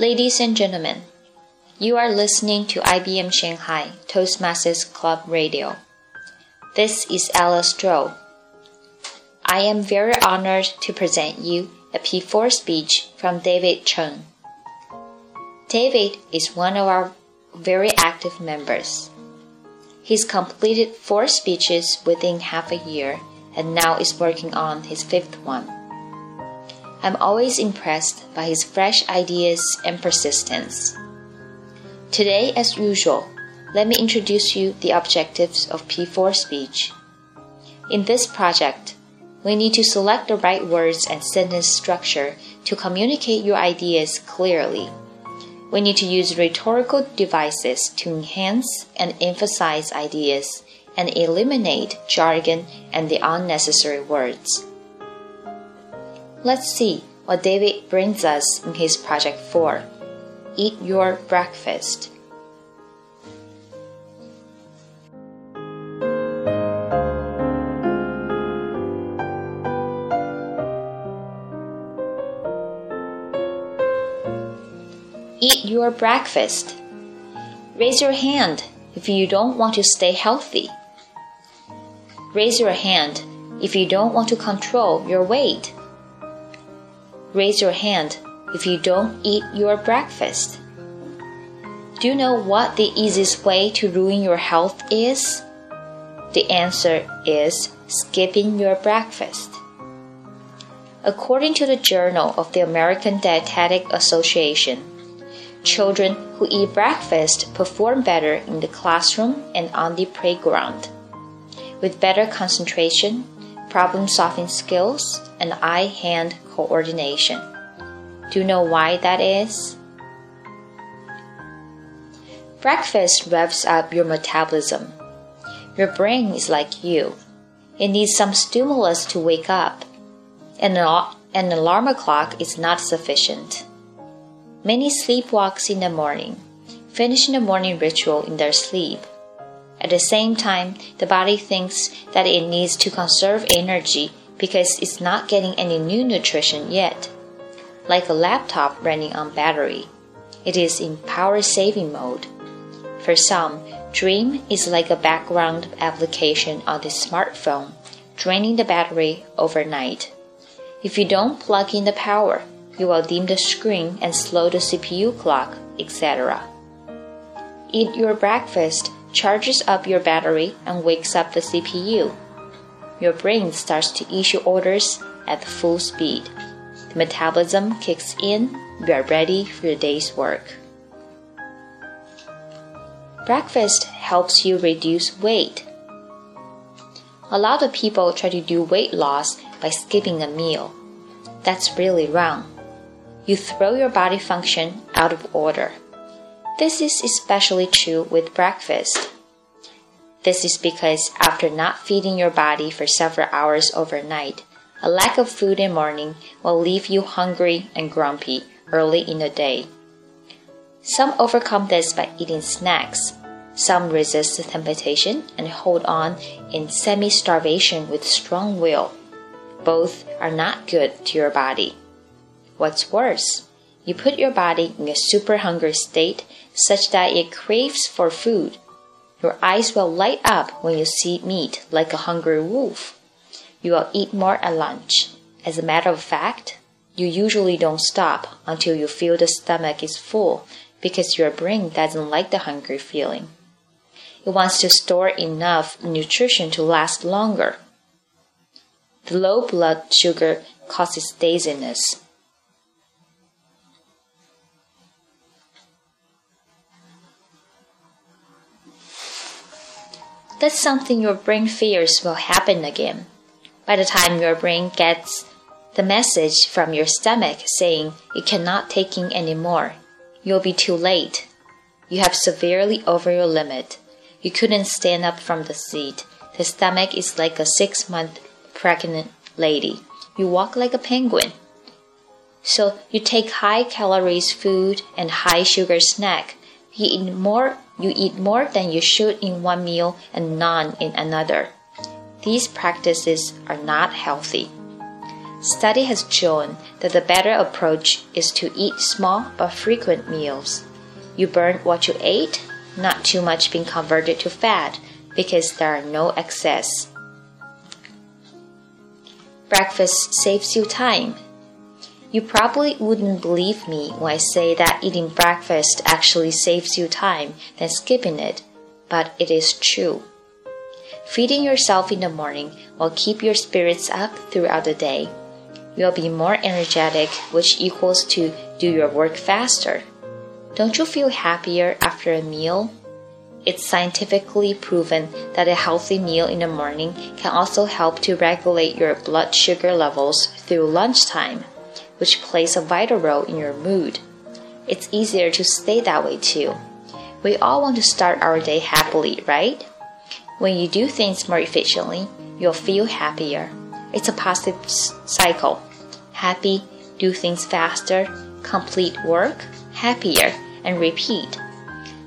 Ladies and gentlemen, you are listening to IBM Shanghai Toastmasters Club Radio. This is Alice Zhou. I am very honored to present you a P4 speech from David Chen. David is one of our very active members. He's completed four speeches within half a year and now is working on his fifth one. I'm always impressed by his fresh ideas and persistence. Today, as usual, let me introduce you the objectives of P4 speech. In this project, we need to select the right words and sentence structure to communicate your ideas clearly. We need to use rhetorical devices to enhance and emphasize ideas and eliminate jargon and the unnecessary words. Let's see what David brings us in his project 4 Eat Your Breakfast. Eat your breakfast. Raise your hand if you don't want to stay healthy. Raise your hand if you don't want to control your weight. Raise your hand if you don't eat your breakfast. Do you know what the easiest way to ruin your health is? The answer is skipping your breakfast. According to the Journal of the American Dietetic Association, children who eat breakfast perform better in the classroom and on the playground, with better concentration, problem solving skills, and eye hand coordination. Do you know why that is? Breakfast revs up your metabolism. Your brain is like you. It needs some stimulus to wake up. And an alarm clock is not sufficient. Many sleepwalks in the morning, finish the morning ritual in their sleep. At the same time, the body thinks that it needs to conserve energy because it's not getting any new nutrition yet. Like a laptop running on battery, it is in power saving mode. For some, Dream is like a background application on the smartphone, draining the battery overnight. If you don't plug in the power, you will dim the screen and slow the CPU clock, etc. Eat your breakfast charges up your battery and wakes up the CPU your brain starts to issue orders at full speed. The metabolism kicks in, you are ready for your day's work. Breakfast helps you reduce weight. A lot of people try to do weight loss by skipping a meal. That's really wrong. You throw your body function out of order. This is especially true with breakfast. This is because after not feeding your body for several hours overnight, a lack of food in morning will leave you hungry and grumpy early in the day. Some overcome this by eating snacks. Some resist the temptation and hold on in semi starvation with strong will. Both are not good to your body. What's worse, you put your body in a super hungry state such that it craves for food your eyes will light up when you see meat like a hungry wolf. You will eat more at lunch. As a matter of fact, you usually don't stop until you feel the stomach is full because your brain doesn't like the hungry feeling. It wants to store enough nutrition to last longer. The low blood sugar causes dizziness. That's something your brain fears will happen again. By the time your brain gets the message from your stomach saying it cannot take in anymore, you'll be too late. You have severely over your limit. You couldn't stand up from the seat. The stomach is like a six month pregnant lady. You walk like a penguin. So you take high calories food and high sugar snack. You eat more you eat more than you should in one meal and none in another. These practices are not healthy. Study has shown that the better approach is to eat small but frequent meals. You burn what you ate, not too much being converted to fat because there are no excess. Breakfast saves you time. You probably wouldn't believe me when I say that eating breakfast actually saves you time than skipping it, but it is true. Feeding yourself in the morning will keep your spirits up throughout the day. You'll be more energetic, which equals to do your work faster. Don't you feel happier after a meal? It's scientifically proven that a healthy meal in the morning can also help to regulate your blood sugar levels through lunchtime, which plays a vital role in your mood. It's easier to stay that way too. We all want to start our day happily, right? When you do things more efficiently, you'll feel happier. It's a positive cycle. Happy, do things faster, complete work, happier and repeat.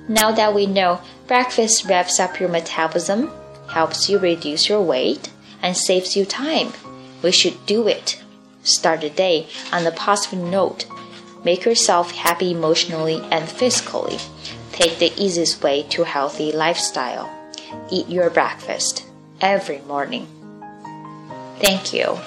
Now that we know breakfast revs up your metabolism, helps you reduce your weight, and saves you time, we should do it. Start the day on a positive note. Make yourself happy emotionally and physically. Take the easiest way to healthy lifestyle. Eat your breakfast every morning. Thank you.